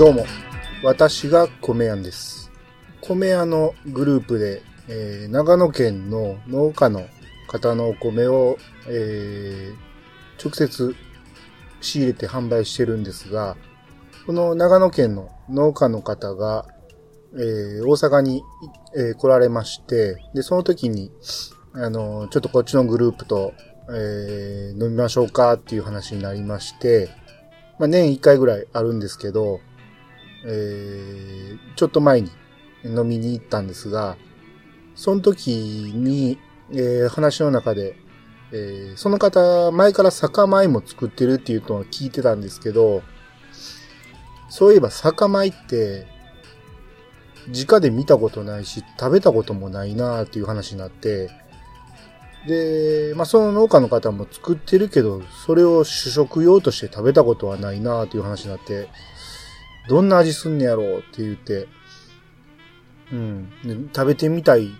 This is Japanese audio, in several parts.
どうも、私が米屋です。米屋のグループで、えー長野県の農家の方のお米を、えー直接仕入れて販売してるんですが、この長野県の農家の方が、えー大阪に、えー来られまして、で、その時に、あの、ちょっとこっちのグループと、えー飲みましょうかっていう話になりまして、まあ、年1回ぐらいあるんですけど、えーちょっと前に飲みに行ったんですが、その時に、えー話の中で、えーその方、前から酒米も作ってるっていうのを聞いてたんですけど、そういえば酒米って、直で見たことないし、食べたこともないなーっていう話になって、で、まあ、その農家の方も作ってるけど、それを主食用として食べたことはないなーっていう話になって、どんな味すんねやろうって言って、うん、食べてみたいっ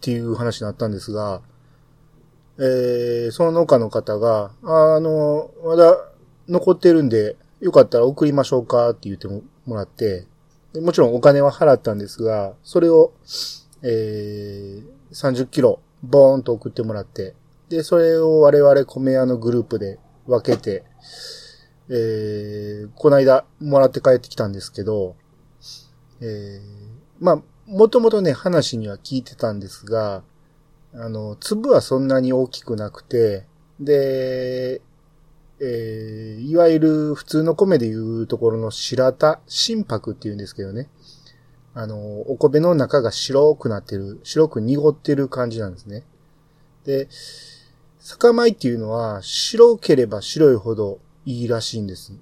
ていう話になったんですが、えー、その農家の方が、あの、まだ残ってるんで、よかったら送りましょうかって言ってもらって、もちろんお金は払ったんですが、それを、えー、30キロ、ボーンと送ってもらって、で、それを我々米屋のグループで分けて、えー、この間もらって帰ってきたんですけど、えー、まあ、もともとね、話には聞いてたんですが、あの、粒はそんなに大きくなくて、で、えー、いわゆる普通の米でいうところの白田、心白っていうんですけどね。あの、お米の中が白くなってる、白く濁ってる感じなんですね。で、酒米っていうのは白ければ白いほどいいらしいんです。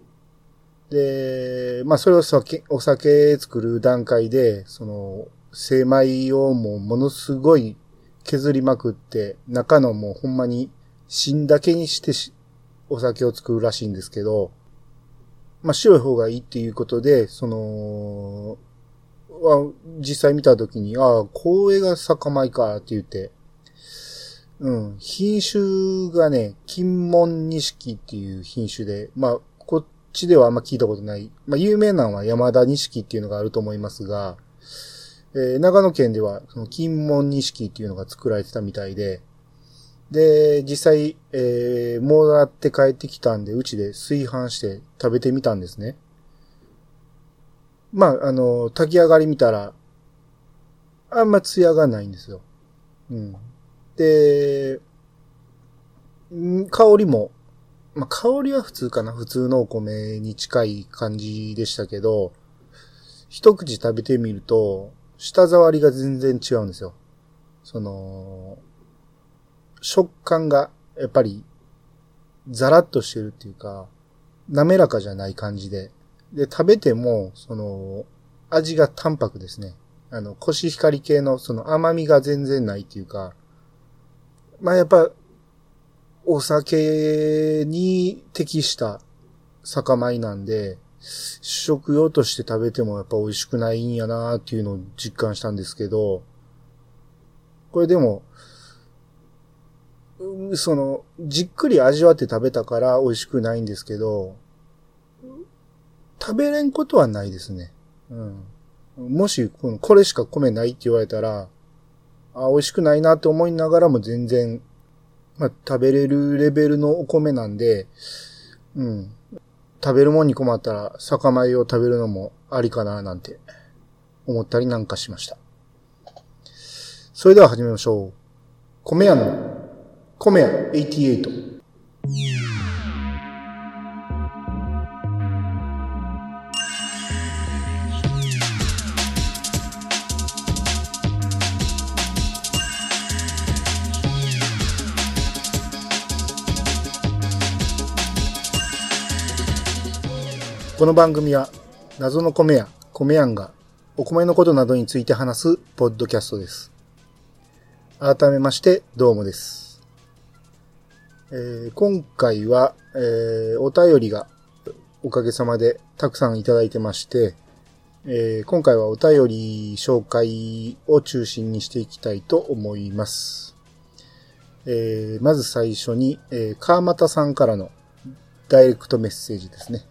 で、まあそれを酒、お酒作る段階で、その、精米をもうものすごい削りまくって、中のもうほんまに芯だけにしてしお酒を作るらしいんですけど、まあ白い方がいいっていうことで、その、実際見たときに、ああ、これが酒米かって言って、うん、品種がね、金門錦っていう品種で、まあ、こっちではあんま聞いたことない。まあ、有名なのは山田錦っていうのがあると思いますが、えー長野県では、その金門錦っていうのが作られてたみたいで、で、実際、えー、もらって帰ってきたんで、うちで炊飯して食べてみたんですね。まあ、あの、炊き上がり見たら、あんま艶がないんですよ。うん。で、香りも、まあ、香りは普通かな。普通のお米に近い感じでしたけど、一口食べてみると、舌触りが全然違うんですよ。その、食感が、やっぱり、ザラッとしてるっていうか、滑らかじゃない感じで。で、食べても、その、味が淡白ですね。あの、コシヒカリ系のその甘みが全然ないっていうか、まあやっぱ、お酒に適した酒米なんで、主食用として食べてもやっぱ美味しくないんやなっていうのを実感したんですけど、これでも、その、じっくり味わって食べたから美味しくないんですけど、食べれんことはないですね。うん。もし、これしか米ないって言われたら、あ、美味しくないなって思いながらも全然、まあ、食べれるレベルのお米なんで、うん。食べるもんに困ったら、酒米を食べるのもありかななんて、思ったりなんかしました。それでは始めましょう。米屋の、米屋88。この番組は、謎の米屋、米屋が、お米のことなどについて話す、ポッドキャストです。改めまして、どうもです。えー今回は、えーお便りが、おかげさまでたくさんいただいてまして、えー今回はお便り紹介を中心にしていきたいと思います。えーまず最初に、えー川又さんからのダイレクトメッセージですね。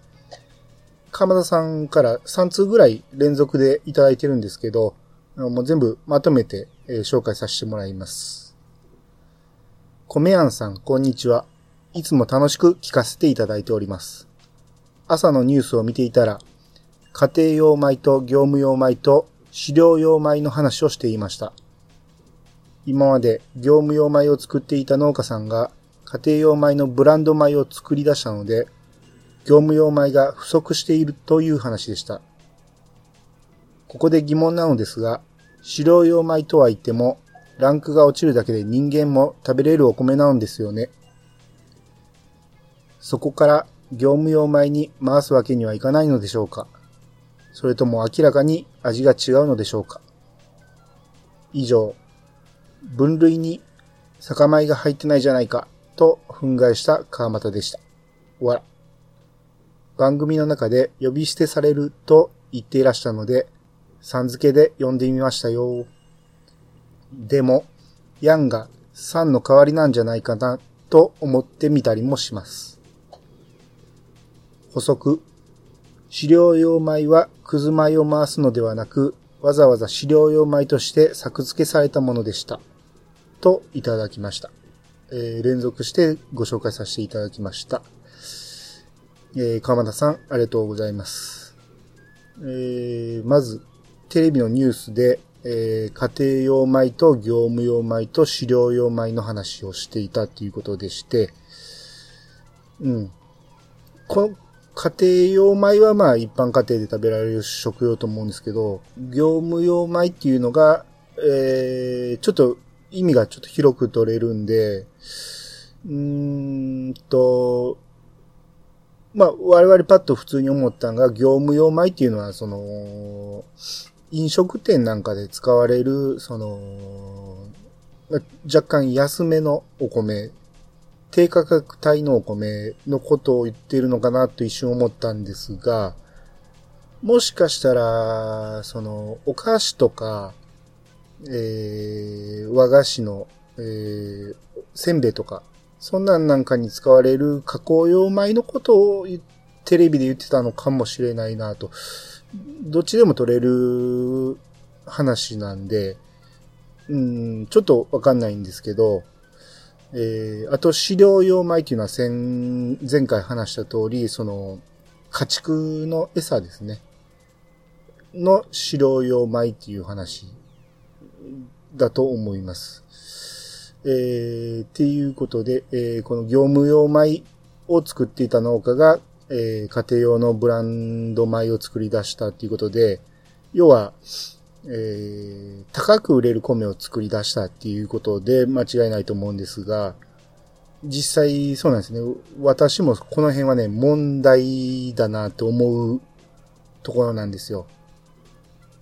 鎌田さんから3通ぐらい連続でいただいてるんですけど、もう全部まとめて、えー、紹介させてもらいます。米庵さん、こんにちは。いつも楽しく聞かせていただいております。朝のニュースを見ていたら、家庭用米と業務用米と飼料用米の話をしていました。今まで業務用米を作っていた農家さんが家庭用米のブランド米を作り出したので、業務用米が不足しているという話でした。ここで疑問なのですが、飼料用米とは言っても、ランクが落ちるだけで人間も食べれるお米なんですよね。そこから業務用米に回すわけにはいかないのでしょうかそれとも明らかに味が違うのでしょうか以上、分類に酒米が入ってないじゃないかと憤慨した川又でした。わら。番組の中で呼び捨てされると言っていらしたので、さん付けで呼んでみましたよ。でも、ヤンがさんの代わりなんじゃないかなと思ってみたりもします。補足。飼料用米はくず米を回すのではなく、わざわざ飼料用米として作付けされたものでした。といただきました。えー、連続してご紹介させていただきました。えー、川田さん、ありがとうございます。えー、まず、テレビのニュースで、えー、家庭用米と業務用米と飼料用米の話をしていたということでして、うん。この家庭用米はまあ一般家庭で食べられる食用と思うんですけど、業務用米っていうのが、えー、ちょっと意味がちょっと広く取れるんで、うーんと、まあ、我々パッと普通に思ったのが、業務用米っていうのは、その、飲食店なんかで使われる、その、若干安めのお米、低価格帯のお米のことを言っているのかなと一瞬思ったんですが、もしかしたら、その、お菓子とか、えー、和菓子の、えー、せんべいとか、そんなんなんかに使われる加工用米のことをテレビで言ってたのかもしれないなと。どっちでも取れる話なんで、うん、ちょっとわかんないんですけど、えー、あと飼料用米っていうのは前、前回話した通り、その、家畜の餌ですね。の飼料用米っていう話だと思います。えー、っていうことで、えー、この業務用米を作っていた農家が、えー、家庭用のブランド米を作り出したっていうことで、要は、えー、高く売れる米を作り出したっていうことで間違いないと思うんですが、実際そうなんですね。私もこの辺はね、問題だなと思うところなんですよ。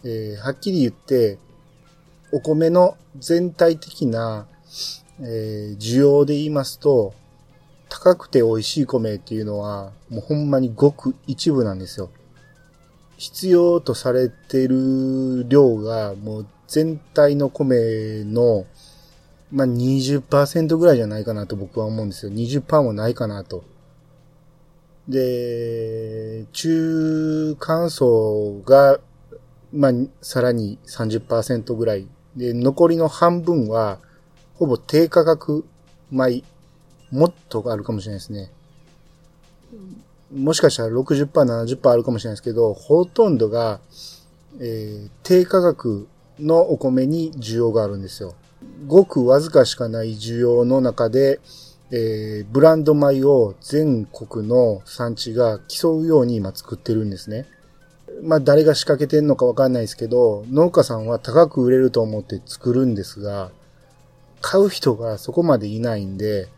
えー、はっきり言って、お米の全体的な、えー、需要で言いますと、高くて美味しい米っていうのは、もうほんまにごく一部なんですよ。必要とされてる量が、もう全体の米の、まあ、20%ぐらいじゃないかなと僕は思うんですよ。20%もないかなと。で、中間層が、まあ、さらに30%ぐらいで、残りの半分は、ほぼ低価格米、もっとあるかもしれないですね。もしかしたら60%、70%あるかもしれないですけど、ほとんどが、えー、低価格のお米に需要があるんですよ。ごくわずかしかない需要の中で、えー、ブランド米を全国の産地が競うように今作ってるんですね。まあ誰が仕掛けてんのかわかんないですけど、農家さんは高く売れると思って作るんですが、買う人がそこまでいないんで、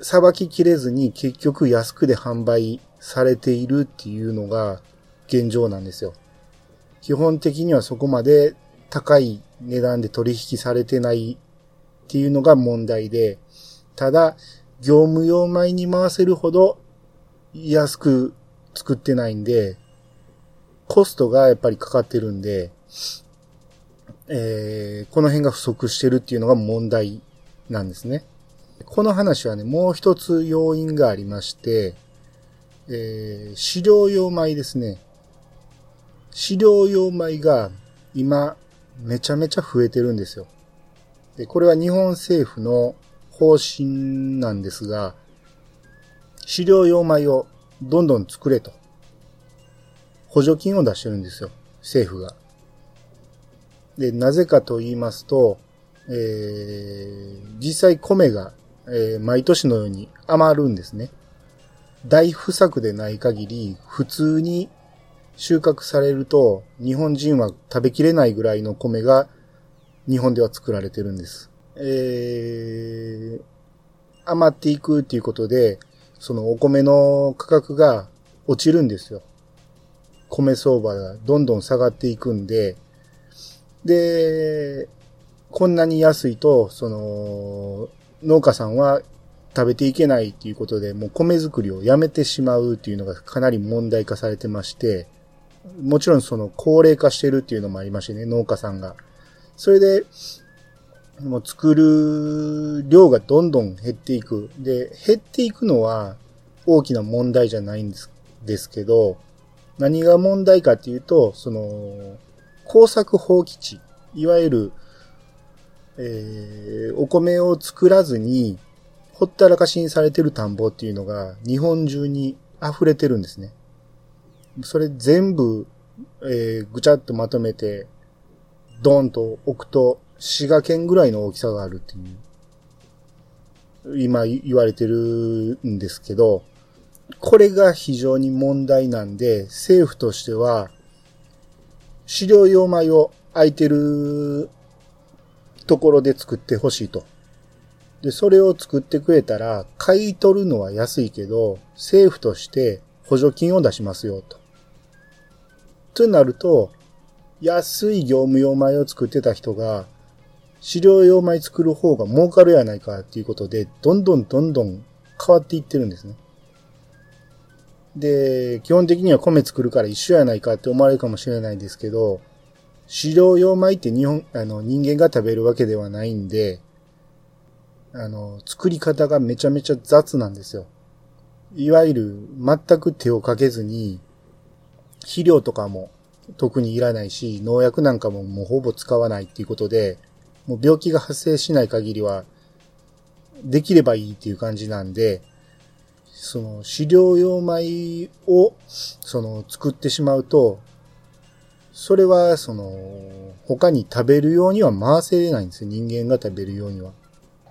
さばききれずに結局安くで販売されているっていうのが現状なんですよ。基本的にはそこまで高い値段で取引されてないっていうのが問題で、ただ、業務用米に回せるほど安く作ってないんで、コストがやっぱりかかってるんで、えー、この辺が不足してるっていうのが問題なんですね。この話はね、もう一つ要因がありまして、えー、飼料用米ですね。飼料用米が今めちゃめちゃ増えてるんですよ。で、これは日本政府の方針なんですが、飼料用米をどんどん作れと。補助金を出してるんですよ。政府が。で、なぜかと言いますと、えー、実際米が、えー、毎年のように余るんですね。大不作でない限り、普通に収穫されると、日本人は食べきれないぐらいの米が日本では作られてるんです。えー、余っていくっていうことで、そのお米の価格が落ちるんですよ。米相場がどんどん下がっていくんで、で、こんなに安いと、その、農家さんは食べていけないっていうことで、もう米作りをやめてしまうっていうのがかなり問題化されてまして、もちろんその高齢化してるっていうのもありましてね、農家さんが。それで、もう作る量がどんどん減っていく。で、減っていくのは大きな問題じゃないんですですけど、何が問題かっていうと、その、工作放棄地、いわゆる、えー、お米を作らずに、ほったらかしにされてる田んぼっていうのが日本中に溢れてるんですね。それ全部、えー、ぐちゃっとまとめて、ドンと置くと、滋賀県ぐらいの大きさがあるっていう、今言われてるんですけど、これが非常に問題なんで、政府としては、飼料用米を空いてるところで作ってほしいと。で、それを作ってくれたら、買い取るのは安いけど、政府として補助金を出しますよと。となると、安い業務用米を作ってた人が、飼料用米作る方が儲かるやないかっていうことで、どんどんどんどん変わっていってるんですね。で、基本的には米作るから一緒やないかって思われるかもしれないんですけど、飼料用米って日本、あの、人間が食べるわけではないんで、あの、作り方がめちゃめちゃ雑なんですよ。いわゆる全く手をかけずに、肥料とかも特にいらないし、農薬なんかももうほぼ使わないっていうことで、もう病気が発生しない限りは、できればいいっていう感じなんで、その飼料用米を、その作ってしまうと、それは、その、他に食べるようには回せれないんですよ。人間が食べるようには。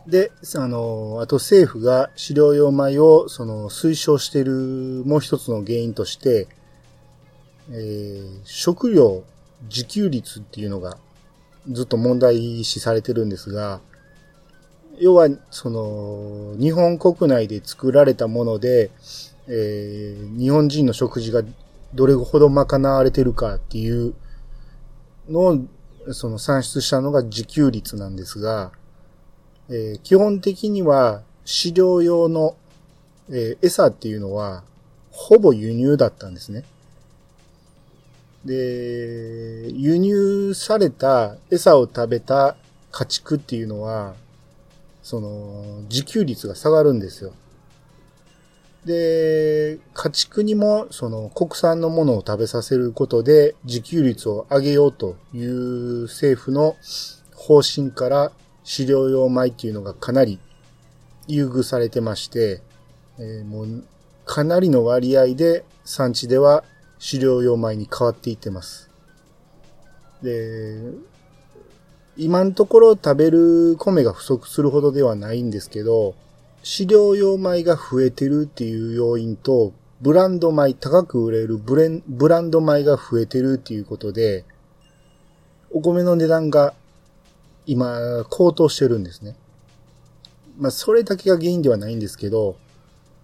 で、あの、あと政府が飼料用米を、その、推奨しているもう一つの原因として、えー、食料自給率っていうのがずっと問題視されてるんですが、要は、その、日本国内で作られたもので、えー、日本人の食事がどれほど賄われてるかっていうのを、その算出したのが自給率なんですが、えー、基本的には飼料用の、えー、餌っていうのは、ほぼ輸入だったんですね。で、輸入された餌を食べた家畜っていうのは、その、自給率が下がるんですよ。で、家畜にも、その、国産のものを食べさせることで、自給率を上げようという政府の方針から、飼料用米っていうのがかなり優遇されてまして、えー、もう、かなりの割合で産地では飼料用米に変わっていってます。で、今のところ食べる米が不足するほどではないんですけど、飼料用米が増えてるっていう要因と、ブランド米、高く売れるブレンブランド米が増えてるっていうことで、お米の値段が今高騰してるんですね。まあ、それだけが原因ではないんですけど、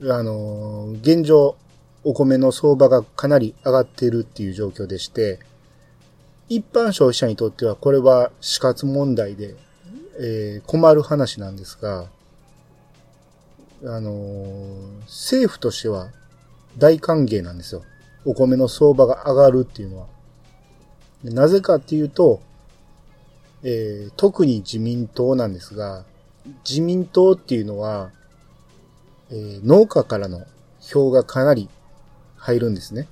あの、現状、お米の相場がかなり上がってるっていう状況でして、一般消費者にとってはこれは死活問題で、えー、困る話なんですが、あのー、政府としては大歓迎なんですよ。お米の相場が上がるっていうのは。なぜかっていうと、えー、特に自民党なんですが、自民党っていうのは、えー、農家からの票がかなり入るんですね。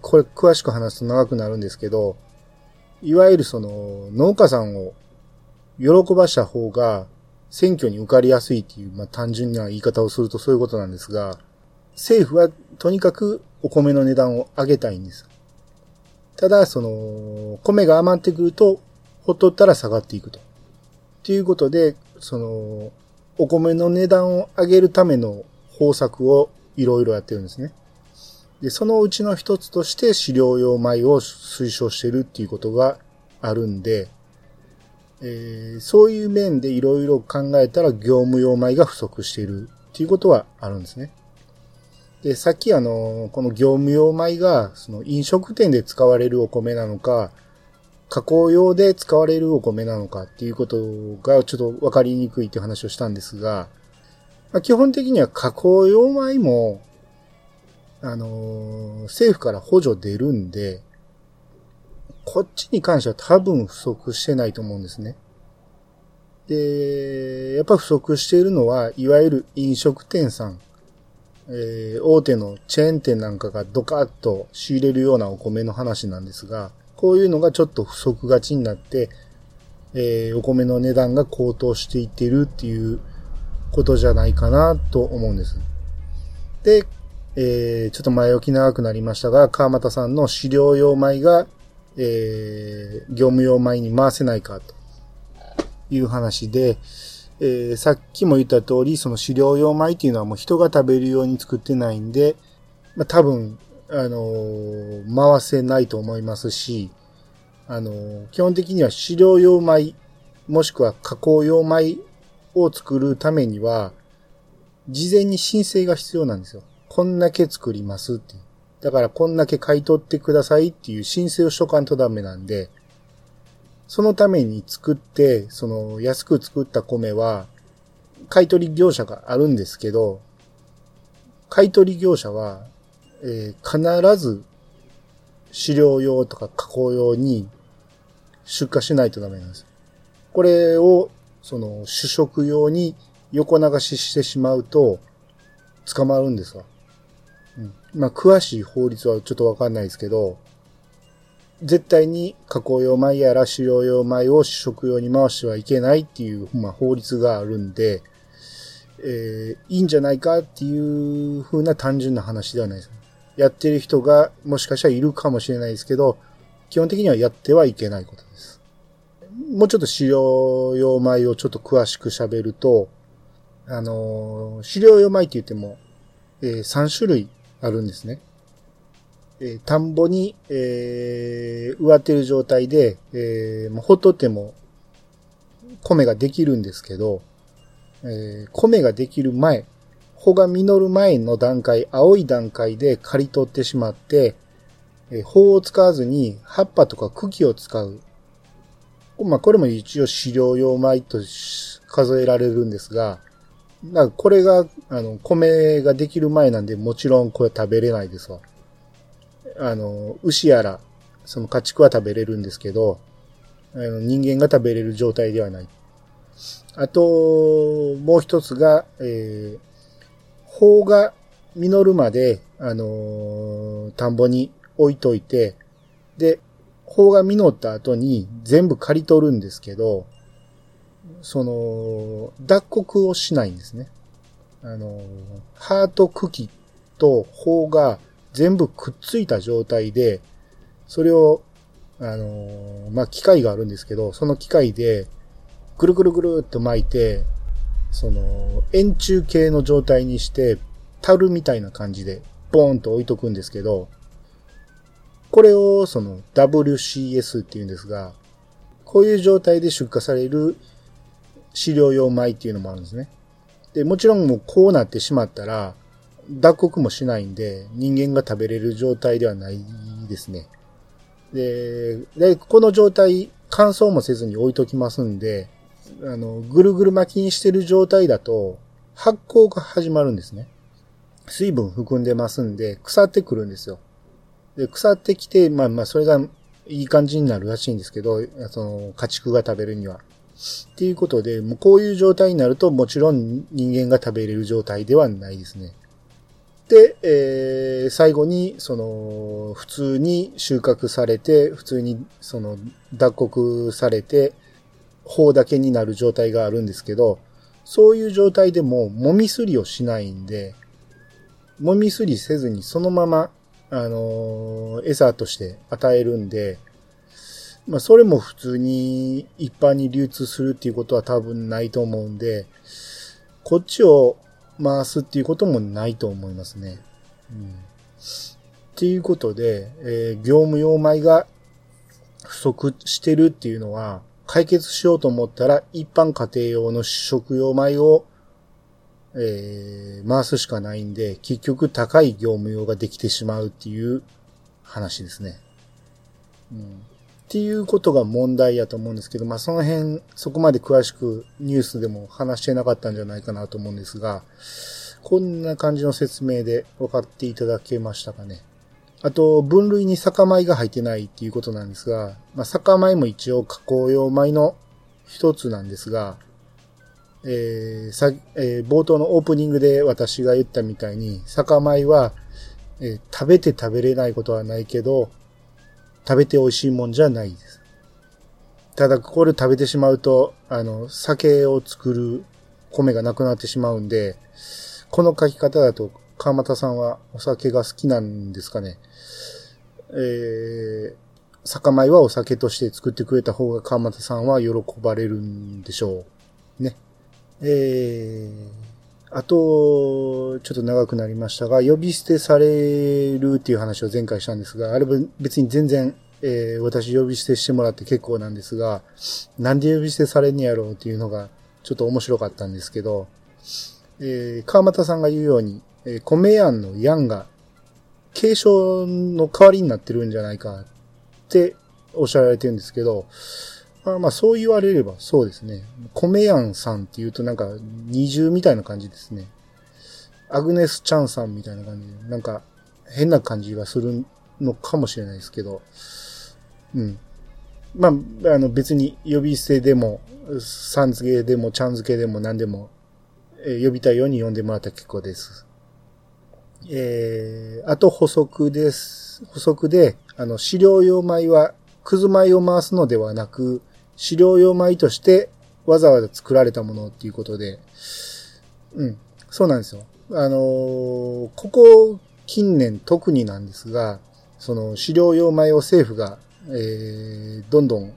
これ詳しく話すと長くなるんですけど、いわゆるその農家さんを喜ばした方が選挙に受かりやすいっていう、まあ単純な言い方をするとそういうことなんですが、政府はとにかくお米の値段を上げたいんです。ただ、その、米が余ってくると、ほっとったら下がっていくと。ということで、その、お米の値段を上げるための方策をいろいろやってるんですね。で、そのうちの一つとして飼料用米を推奨してるっていうことがあるんで、えー、そういう面でいろいろ考えたら業務用米が不足しているっていうことはあるんですね。で、さっきあの、この業務用米が、その飲食店で使われるお米なのか、加工用で使われるお米なのかっていうことがちょっとわかりにくいって話をしたんですが、まあ、基本的には加工用米も、あの、政府から補助出るんで、こっちに関しては多分不足してないと思うんですね。で、やっぱ不足しているのは、いわゆる飲食店さんえー、大手のチェーン店なんかがドカッと仕入れるようなお米の話なんですが、こういうのがちょっと不足がちになって、えー、お米の値段が高騰していってるっていうことじゃないかなと思うんです。で、えー、ちょっと前置き長くなりましたが、川又さんの飼料用米が、えー、業務用米に回せないかという話で、えー、さっきも言った通り、その飼料用米っていうのはもう人が食べるように作ってないんで、まあ、多分、あのー、回せないと思いますし、あのー、基本的には飼料用米、もしくは加工用米を作るためには、事前に申請が必要なんですよ。こんだけ作りますってだからこんだけ買い取ってくださいっていう申請をしとかんとダメなんで、そのために作って、その安く作った米は、買い取り業者があるんですけど、買取業者は、えー、必ず飼料用とか加工用に出荷しないとダメなんです。これを、その主食用に横流ししてしまうと、捕まるんですわ。まあ、詳しい法律はちょっとわかんないですけど、絶対に加工用米やら飼料用米を主食用に回してはいけないっていう、まあ、法律があるんで、えー、いいんじゃないかっていう風な単純な話ではないです。やってる人がもしかしたらいるかもしれないですけど、基本的にはやってはいけないことです。もうちょっと飼料用米をちょっと詳しく喋ると、あのー、飼料用米って言っても、えー、3種類あるんですね。えー、田んぼに、えー、植わってる状態で、えー、ほっとっても、米ができるんですけど、えー、米ができる前、穂が実る前の段階、青い段階で刈り取ってしまって、えー、穂を使わずに葉っぱとか茎を使う。まあ、これも一応飼料用米と数えられるんですが、だこれが、あの、米ができる前なんで、もちろんこれ食べれないですわ。あの、牛やら、その家畜は食べれるんですけど、あの人間が食べれる状態ではない。あと、もう一つが、えー、法が実るまで、あのー、田んぼに置いといて、で、法が実った後に全部刈り取るんですけど、その、脱穀をしないんですね。あの、ハート茎と法が全部くっついた状態で、それを、あの、まあ、機械があるんですけど、その機械で、ぐるぐるぐるっと巻いて、その、円柱形の状態にして、樽みたいな感じで、ボーンと置いとくんですけど、これを、その、WCS って言うんですが、こういう状態で出荷される飼料用米っていうのもあるんですね。で、もちろんもうこうなってしまったら、脱穀もしないんで、人間が食べれる状態ではないですね。で、でこの状態、乾燥もせずに置いときますんで、あの、ぐるぐる巻きにしてる状態だと、発酵が始まるんですね。水分含んでますんで、腐ってくるんですよ。で、腐ってきて、まあまあ、それがいい感じになるらしいんですけど、その、家畜が食べるには。っていうことで、もうこういう状態になると、もちろん人間が食べれる状態ではないですね。っして、えー最後に、その、普通に収穫されて、普通に、その、脱穀されて、方だけになる状態があるんですけど、そういう状態でも、もみすりをしないんで、もみすりせずにそのまま、あのー餌として与えるんで、まあ、それも普通に一般に流通するっていうことは多分ないと思うんで、こっちを回すっていうこともないと思いますね。うん。っていうことで、えー業務用米が不足してるっていうのは、解決しようと思ったら、一般家庭用の食用米を、えー回すしかないんで、結局高い業務用ができてしまうっていう話ですね。うん。っていうことが問題やと思うんですけど、まあその辺、そこまで詳しくニュースでも話してなかったんじゃないかなと思うんですが、こんな感じの説明で分かっていただけましたかね。あと、分類に酒米が入ってないっていうことなんですが、まあ、酒米も一応加工用米の一つなんですが、えーさえー冒頭のオープニングで私が言ったみたいに、酒米は、えー食べて食べれないことはないけど、食べて美味しいもんじゃないです。ただ、これ食べてしまうと、あの、酒を作る米がなくなってしまうんで、この書き方だと、川又さんはお酒が好きなんですかね。えー、酒米はお酒として作ってくれた方が川又さんは喜ばれるんでしょう。ね。えー、あと、ちょっと長くなりましたが、呼び捨てされるっていう話を前回したんですが、あれは別に全然、えー私呼び捨てしてもらって結構なんですが、なんで呼び捨てされんねやろうっていうのがちょっと面白かったんですけど、えー川又さんが言うように、えー米庵のヤンが継承の代わりになってるんじゃないかっておっしゃられてるんですけど、まあまあそう言われればそうですね。米庵さんって言うとなんか二重みたいな感じですね。アグネス・チャンさんみたいな感じで、なんか変な感じがするのかもしれないですけど、うん。まあ、あの別に呼び捨てでも、さん付けでも、ちゃん付けでも何でも、えー呼びたいように呼んでもらったら結構です。えー、あと補足です。補足で、あの、飼料用米は、くず米を回すのではなく、飼料用米としてわざわざ作られたものっていうことで、うん、そうなんですよ。あのーここ近年特になんですが、その飼料用米を政府が、えー、どんどん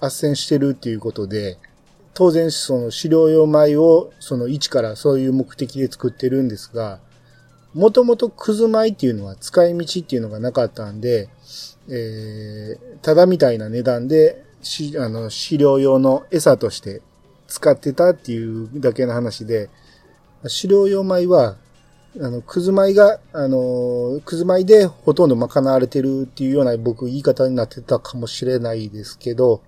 斡旋してるっていうことで、当然その飼料用米をその一からそういう目的で作ってるんですが、もともとくず米っていうのは使い道っていうのがなかったんで、えー、ただみたいな値段で、し、あの、飼料用の餌として使ってたっていうだけの話で、飼料用米は、あの、くず米が、あの、くず米でほとんど賄われてるっていうような僕言い方になってたかもしれないですけど、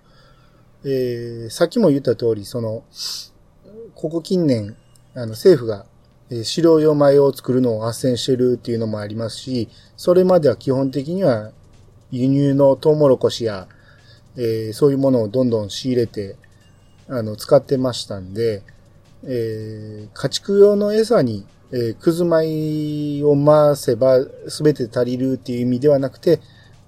えー、さっきも言った通り、その、ここ近年、あの、政府が、えー飼料用米を作るのを斡旋してるっていうのもありますし、それまでは基本的には輸入のトウモロコシや、えーそういうものをどんどん仕入れて、あの、使ってましたんで、えー家畜用の餌に、えーくず米を回せば全て足りるっていう意味ではなくて、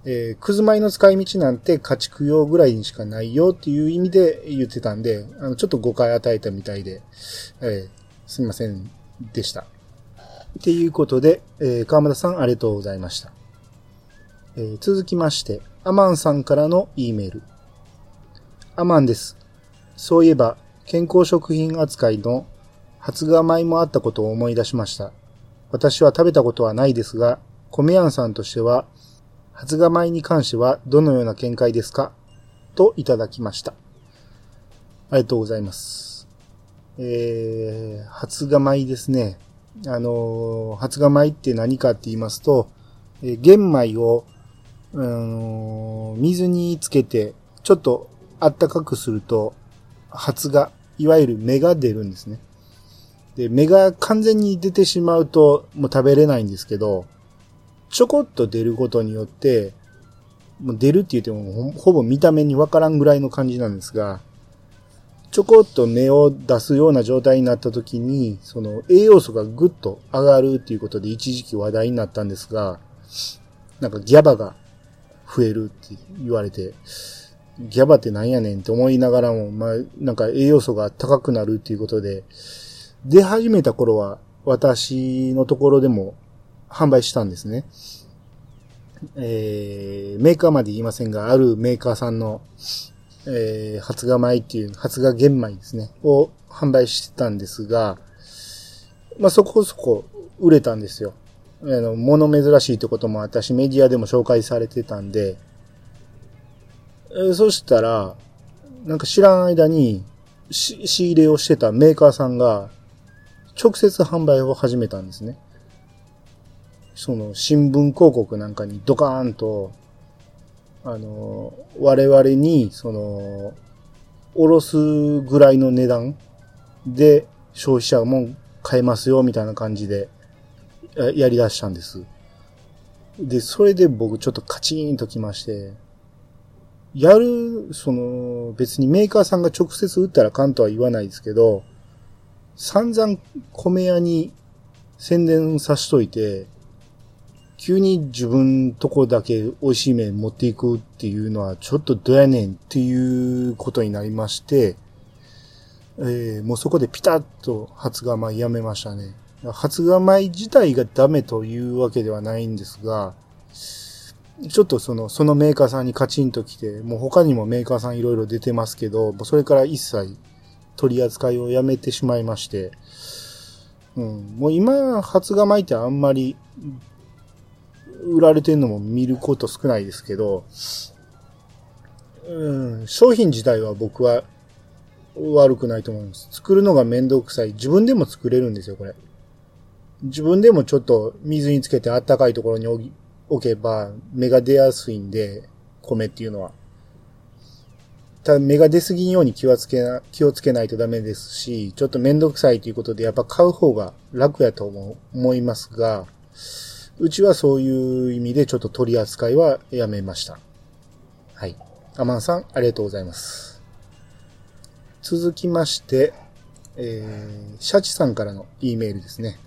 えーくず米の使い道なんて家畜用ぐらいにしかないよっていう意味で言ってたんで、あの、ちょっと誤解与えたみたいで、えーすみませんでした。っていうことで、えー川村さんありがとうございました。えー続きまして、アマンさんからの E メール。アマンです。そういえば、健康食品扱いの発芽米もあったことを思い出しました。私は食べたことはないですが、米屋さんとしては、発芽米に関してはどのような見解ですか？といただきました。ありがとうございます。えー、発芽米ですね。あのー発芽米って何かって言いますと、えー玄米を、うー水につけて、ちょっとあったかくすると、発芽、いわゆる芽が出るんですね。で、芽が完全に出てしまうと、もう食べれないんですけど、ちょこっと出ることによって、もう出るって言ってもほほぼ見た目にわからんぐらいの感じなんですが、ちょこっと芽を出すような状態になった時に、その栄養素がぐっと上がるっていうことで一時期話題になったんですが、なんかギャバが増えるって言われて、ギャバってなんやねんって思いながらも、まあ、なんか栄養素が高くなるっていうことで、出始めた頃は私のところでも販売したんですね。えー、メーカーまで言いませんが、あるメーカーさんのえー、発芽米っていう、発芽玄米ですね、を販売してたんですが、まあ、そこそこ売れたんですよ。あの、物珍しいってことも私メディアでも紹介されてたんで、え、そしたら、なんか知らん間に、仕入れをしてたメーカーさんが、直接販売を始めたんですね。その、新聞広告なんかにドカーンと、あの、我々に、その、おろすぐらいの値段で消費者も買えますよ、みたいな感じでやり出したんです。で、それで僕ちょっとカチーンときまして、やる、その、別にメーカーさんが直接売ったらかんとは言わないですけど、散々米屋に宣伝さしといて、急に自分とこだけ美味しい麺持っていくっていうのはちょっとどやねんっていうことになりまして、えー、もうそこでピタッと発芽米やめましたね。発芽米自体がダメというわけではないんですが、ちょっとその、そのメーカーさんにカチンと来て、もう他にもメーカーさんいろいろ出てますけど、それから一切取り扱いをやめてしまいまして、うん、もう今、発芽米ってあんまり売られてるのも見ること少ないですけど、うん、商品自体は僕は悪くないと思います。作るのがめんどくさい。自分でも作れるんですよ、これ。自分でもちょっと水につけてあったかいところに置けば芽が出やすいんで、米っていうのは。ただ芽が出すぎんように気をつけな、気をつけないとダメですし、ちょっとめんどくさいということでやっぱ買う方が楽やと思いますが、うちはそういう意味でちょっと取り扱いはやめました。はい。アマンさん、ありがとうございます。続きまして、えー、シャチさんからの E メールですね。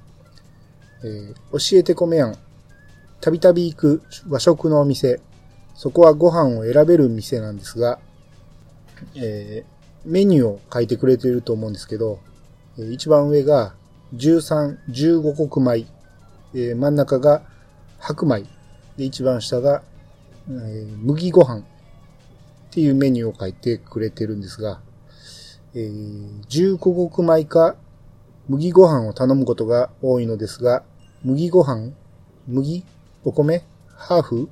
えー、教えて米やん。たびたび行く和食のお店。そこはご飯を選べる店なんですが、えー、メニューを書いてくれていると思うんですけど、一番上が13、15国米えー、真ん中が白米。で、一番下が、えー、麦ご飯っていうメニューを書いてくれてるんですが、えー、重古穀米か麦ご飯を頼むことが多いのですが、麦ご飯麦お米ハーフ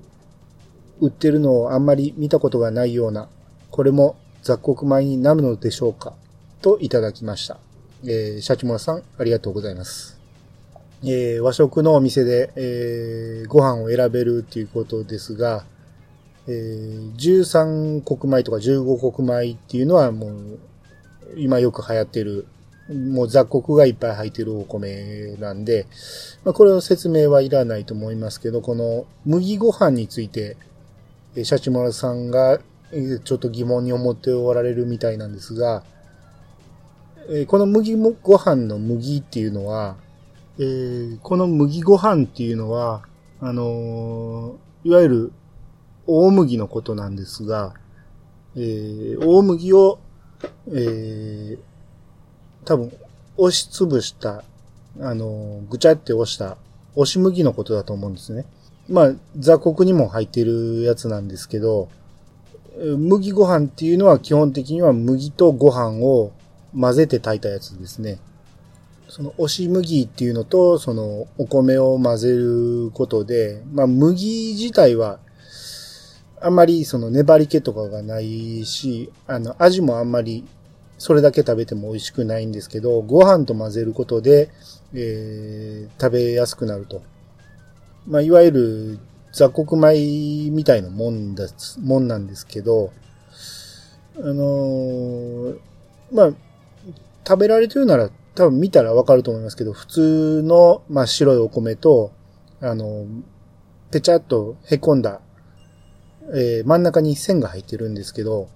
売ってるのをあんまり見たことがないような、これも雑穀米になるのでしょうかといただきました。えー、シャチモラさん、ありがとうございます。えー、和食のお店で、えー、ご飯を選べるっていうことですが、えー、13国米とか15国米っていうのはもう、今よく流行ってる、もう雑穀がいっぱい入ってるお米なんで、まあ、これを説明はいらないと思いますけど、この麦ご飯について、シャチモラさんがちょっと疑問に思っておられるみたいなんですが、この麦ご飯の麦っていうのは、えー、この麦ご飯っていうのは、あのー、いわゆる大麦のことなんですが、えー、大麦を、えー、多分、押しつぶした、あの、ぐちゃって押した、押し麦のことだと思うんですね。まあ、雑穀にも入ってるやつなんですけど、麦ご飯っていうのは基本的には麦とご飯を混ぜて炊いたやつですね。その押し麦っていうのと、そのお米を混ぜることで、まあ麦自体は、あんまりその粘り気とかがないし、あの味もあんまりそれだけ食べても美味しくないんですけど、ご飯と混ぜることで、えー、食べやすくなると。まあいわゆる雑穀米みたいなもんだ、もんなんですけど、あのー、まあ、食べられてるなら多分見たらわかると思いますけど、普通の、まあ、白いお米と、あの、ぺちゃっと凹んだ、えー、真ん中に線が入ってるんですけど、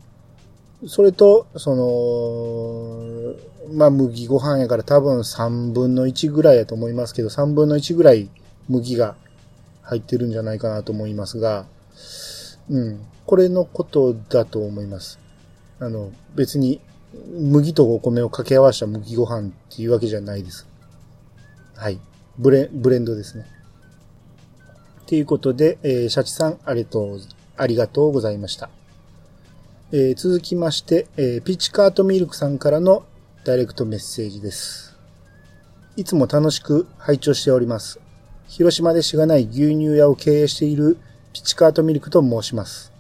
それと、その、まあ、麦ご飯やから多分3分の1ぐらいやと思いますけど、3分の1ぐらい麦が入ってるんじゃないかなと思いますが、うん。これのことだと思います。あの、別に麦とお米を掛け合わせた麦ご飯っていうわけじゃないです。はい。ブレ、ブレンドですね。ということで、えー、シャチさん、ありがとう、ありがとうございました。えー、続きまして、えー、ピチカートミルクさんからのダイレクトメッセージです。いつも楽しく拝聴しております。広島でしがない牛乳屋を経営しているピチカートミルクと申します。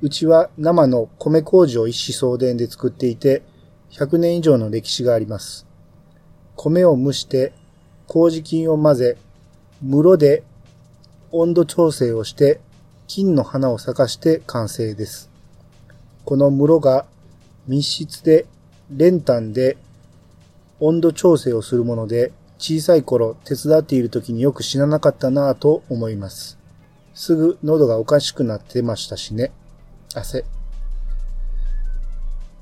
うちは生の米麹を一子相伝で作っていて、100年以上の歴史があります。米を蒸して、麹菌を混ぜ、室で温度調整をして、金の花を咲かして完成です。この室が密室で練炭で温度調整をするもので、小さい頃手伝っている時によく死ななかったなぁと思います。すぐ喉がおかしくなってましたしね。汗。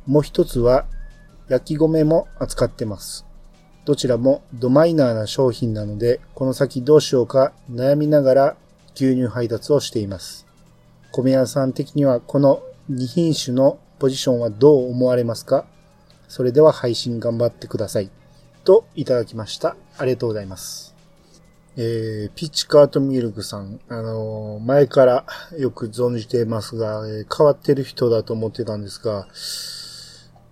もう一つは焼き米も扱ってます。どちらもドマイナーな商品なので、この先どうしようか悩みながら牛乳配達をしています。米屋さん的にはこの2品種のポジションはどう思われますか？それでは配信頑張ってください。といただきました。ありがとうございます。えー、ピッチカートミルクさん、あのー、前からよく存じていますが、えー、変わってる人だと思ってたんですが、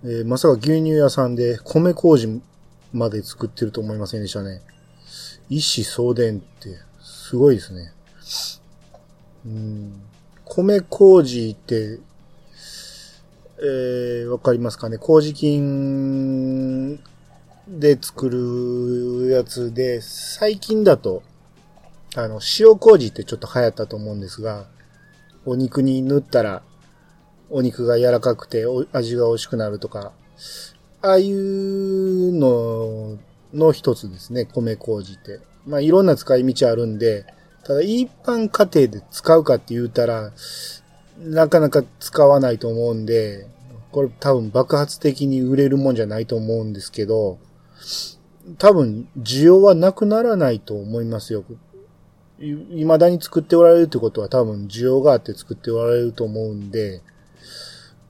えー、まさか牛乳屋さんで米麹まで作ってると思いませんでしたね。一子相伝ってすごいですね。うん、米麹って、えー、わかりますかね？麹菌で作るやつで、最近だと、あの、塩麹ってちょっと流行ったと思うんですが、お肉に塗ったら、お肉が柔らかくて味が美味しくなるとか、ああいうのの一つですね、米麹って。まあいろんな使い道あるんで、ただ一般家庭で使うかって言うたら、なかなか使わないと思うんで、これ多分爆発的に売れるもんじゃないと思うんですけど、多分、需要はなくならないと思いますよ。未だに作っておられるってことは多分需要があって作っておられると思うんで、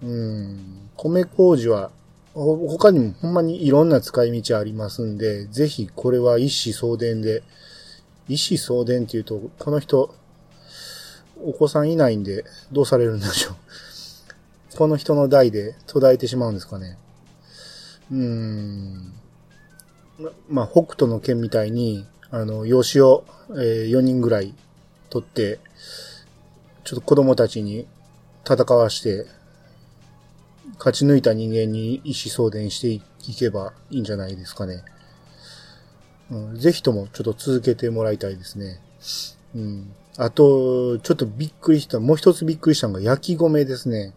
うん、米麹は、他にもほんまにいろんな使い道ありますんで、ぜひこれは一子相伝で、一子相伝って言うと、この人、お子さんいないんで、どうされるんでしょう。この人の代で途絶えてしまうんですかね。うーん。まあ、北斗の剣みたいに、あの、養子を、えー、4人ぐらい取って、ちょっと子供たちに戦わして、勝ち抜いた人間に意思相伝していけばいいんじゃないですかね。うん、ぜひともちょっと続けてもらいたいですね。うん。あと、ちょっとびっくりした、もう一つびっくりしたのが焼き米ですね。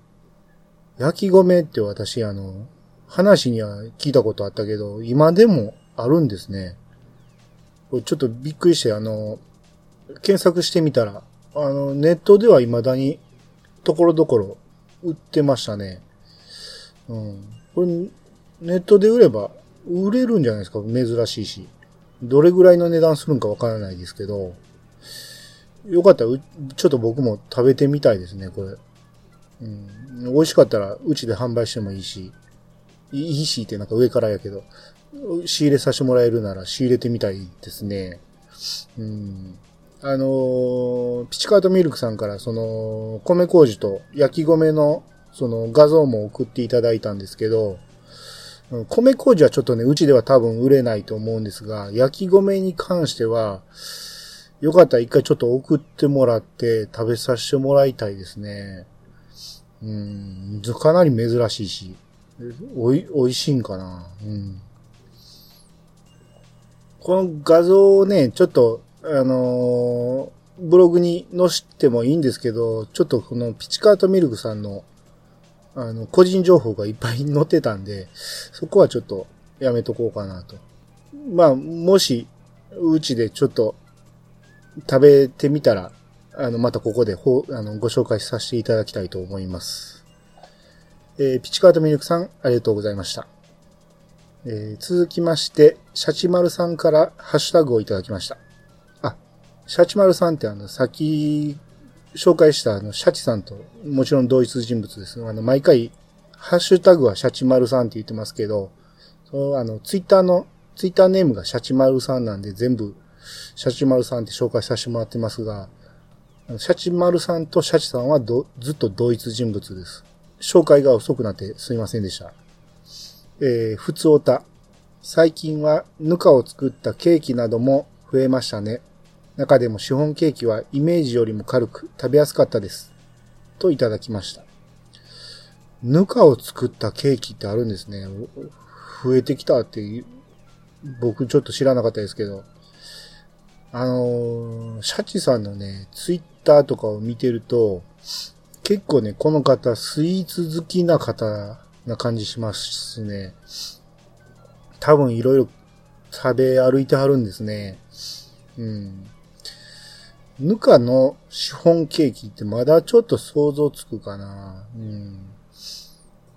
焼き米って私、あの、話には聞いたことあったけど、今でもあるんですね。ちょっとびっくりして、あの、検索してみたら、あの、ネットでは未だに、ところどころ、売ってましたね。うん。これ、ネットで売れば、売れるんじゃないですか？珍しいし。どれぐらいの値段するんかわからないですけど、よかったら、ちょっと僕も食べてみたいですね、これ。うん。美味しかったら、うちで販売してもいいし、いいしってなんか上からやけど、仕入れさせてもらえるなら仕入れてみたいですね。うん。あのー、ピチカートミルクさんからその、米麹と焼き米のその画像も送っていただいたんですけど、米麹はちょっとね、うちでは多分売れないと思うんですが、焼き米に関しては、よかったら一回ちょっと送ってもらって食べさせてもらいたいですね。うん、かなり珍しいし。おい、美味しいんかなうん。この画像をね、ちょっと、あのー、ブログに載せてもいいんですけど、ちょっとこのピチカートミルクさんの、あの、個人情報がいっぱい載ってたんで、そこはちょっとやめとこうかなと。まあ、もし、うちでちょっと食べてみたら、あの、またここでほあのご紹介させていただきたいと思います。えー、ピチカートミルクさん、ありがとうございました。えー、続きまして、シャチマルさんからハッシュタグをいただきました。あ、シャチマルさんってあの、先、紹介したあの、シャチさんと、もちろん同一人物です。あの、毎回、ハッシュタグはシャチマルさんって言ってますけど、そのあの、ツイッターの、ツイッターネームがシャチマルさんなんで全部、シャチマルさんって紹介させてもらってますが、シャチマルさんとシャチさんはずっと同一人物です。紹介が遅くなってすいませんでした。えー、ふつおた。最近はぬかを作ったケーキなども増えましたね。中でもシフォンケーキはイメージよりも軽く食べやすかったです。といただきました。ぬかを作ったケーキってあるんですね。増えてきたって僕ちょっと知らなかったですけど。あのー、シャチさんのね、ツイッターとかを見てると、結構ね、この方、スイーツ好きな方な感じしますね。多分いろいろ食べ歩いてはるんですね。うん。ぬかのシフォンケーキってまだちょっと想像つくかな。うん。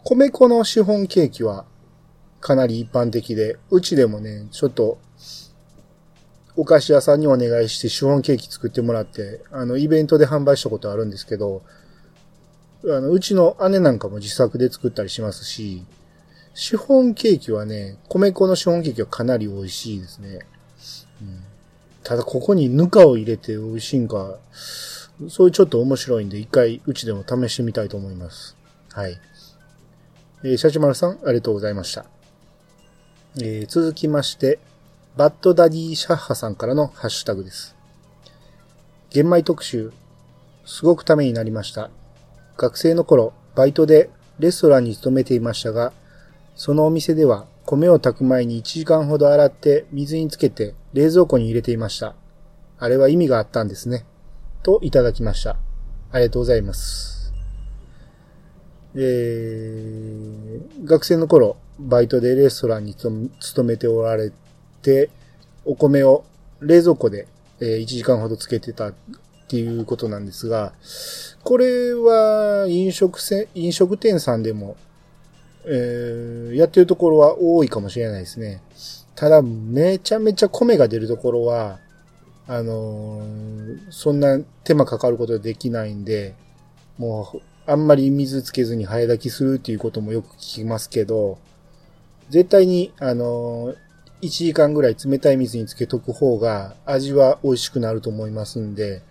米粉のシフォンケーキはかなり一般的で、うちでもね、ちょっとお菓子屋さんにお願いしてシフォンケーキ作ってもらって、あの、イベントで販売したことあるんですけど、あの、うちの姉なんかも自作で作ったりしますし、シフォンケーキはね、米粉のシフォンケーキはかなり美味しいですね。うん、ただ、ここにぬかを入れて美味しいんか、そういうちょっと面白いんで、一回うちでも試してみたいと思います。はい。えー、シャチマルさん、ありがとうございました。えー、続きまして、バッドダディシャッハさんからのハッシュタグです。玄米特集、すごくためになりました。学生の頃、バイトでレストランに勤めていましたが、そのお店では米を炊く前に1時間ほど洗って水につけて冷蔵庫に入れていました。あれは意味があったんですね。といただきました。ありがとうございます。えー、学生の頃、バイトでレストランに勤めておられ、お米を冷蔵庫でえ1時間ほどつけてたっていうことなんですが、これは飲食せ、飲食店さんでも、えー、やってるところは多いかもしれないですね。ただ、めちゃめちゃ米が出るところは、あのー、そんな手間かかることできないんで、もう、あんまり水つけずに早炊きするっていうこともよく聞きますけど、絶対に、あのー、1時間ぐらい冷たい水につけとく方が味は美味しくなると思いますんで、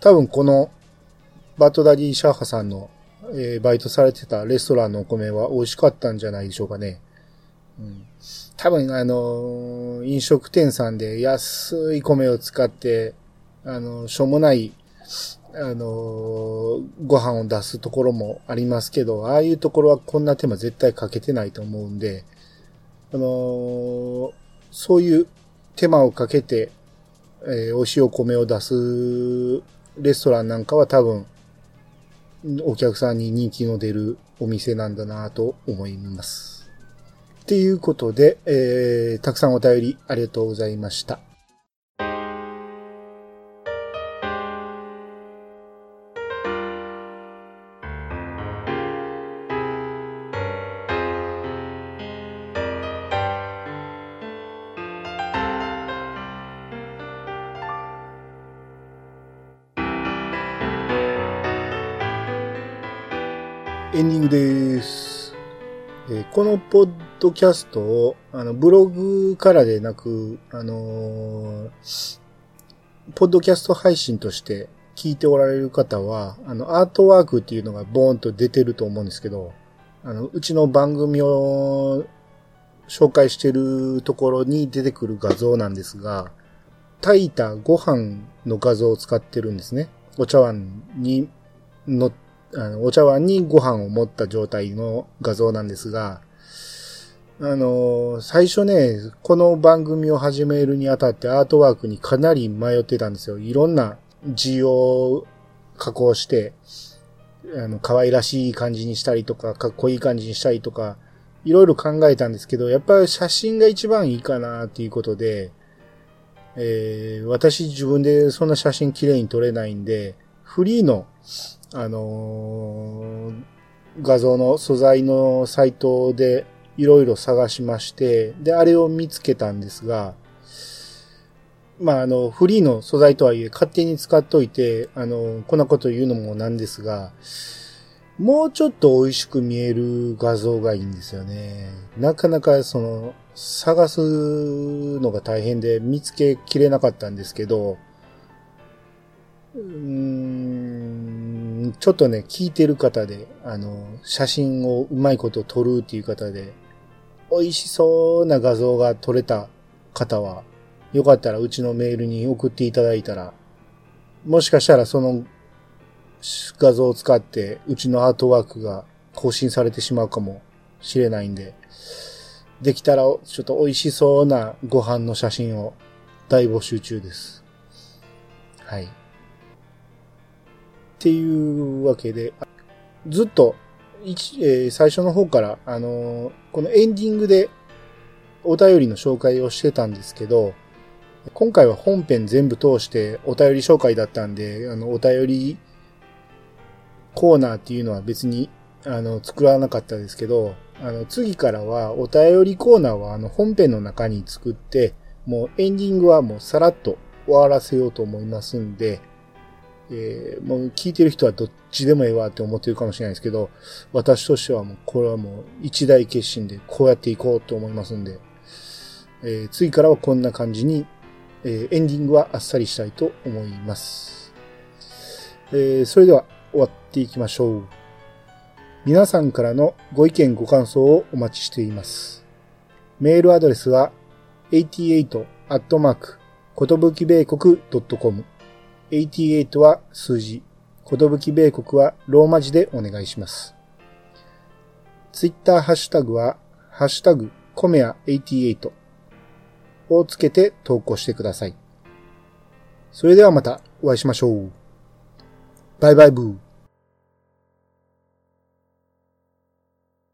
多分このバトダディシャーハさんの、えー、バイトされてたレストランのお米は美味しかったんじゃないでしょうかね。うん、多分あのー、飲食店さんで安い米を使って、あのー、しょうもない、あのご飯を出すところもありますけど、ああいうところはこんな手間絶対かけてないと思うんで、あのそういう手間をかけて、えー、美味しいお米を出すレストランなんかは多分、お客さんに人気の出るお店なんだなと思います。っていうことで、えー、たくさんお便りありがとうございました。ドキャストを、あの、ブログからでなく、あのー、ポッドキャスト配信として聞いておられる方は、あの、アートワークっていうのがボーンと出てると思うんですけど、あの、うちの番組を紹介してるところに出てくる画像なんですが、炊いたご飯の画像を使ってるんですね。お茶碗に乗っあの、お茶碗にご飯を持った状態の画像なんですが、あの、最初ね、この番組を始めるにあたってアートワークにかなり迷ってたんですよ。いろんな字を加工して、あの、可愛らしい感じにしたりとか、かっこいい感じにしたりとか、いろいろ考えたんですけど、やっぱり写真が一番いいかなっていうことで、えー、私自分でそんな写真綺麗に撮れないんで、フリーのあのー、画像の素材のサイトでいろいろ探しまして、で、あれを見つけたんですが、まあ、あの、フリーの素材とはいえ勝手に使っといて、あの、こんなこと言うのもなんですが、もうちょっと美味しく見える画像がいいんですよね。なかなかその、探すのが大変で見つけきれなかったんですけど、うーん、ちょっとね、聞いてる方で、あの、写真をうまいこと撮るっていう方で、美味しそうな画像が撮れた方は、よかったらうちのメールに送っていただいたら、もしかしたらその画像を使ってうちのアートワークが更新されてしまうかもしれないんで、できたらちょっと美味しそうなご飯の写真を大募集中です。はい。っていうわけで、ずっと、えー、最初の方から、あのー、このエンディングでお便りの紹介をしてたんですけど、今回は本編全部通してお便り紹介だったんで、あの、お便りコーナーっていうのは別に、あの、作らなかったですけど、あの、次からはお便りコーナーはあの、本編の中に作って、もうエンディングはもうさらっと終わらせようと思いますんで、えー、もう聞いてる人はどっちでもええわって思ってるかもしれないですけど、私としてはもうこれはもう一大決心でこうやっていこうと思いますんで、えー、次からはこんな感じにえー、エンディングはあっさりしたいと思います。えー、それでは終わっていきましょう。皆さんからのご意見ご感想をお待ちしています。メールアドレスは88アットマークことぶき米国 .com 88は数字、寿米国はローマ字でお願いします。ツイッターハッシュタグは、ハッシュタグ、コメア88をつけて投稿してください。それではまたお会いしましょう。バイバイブー。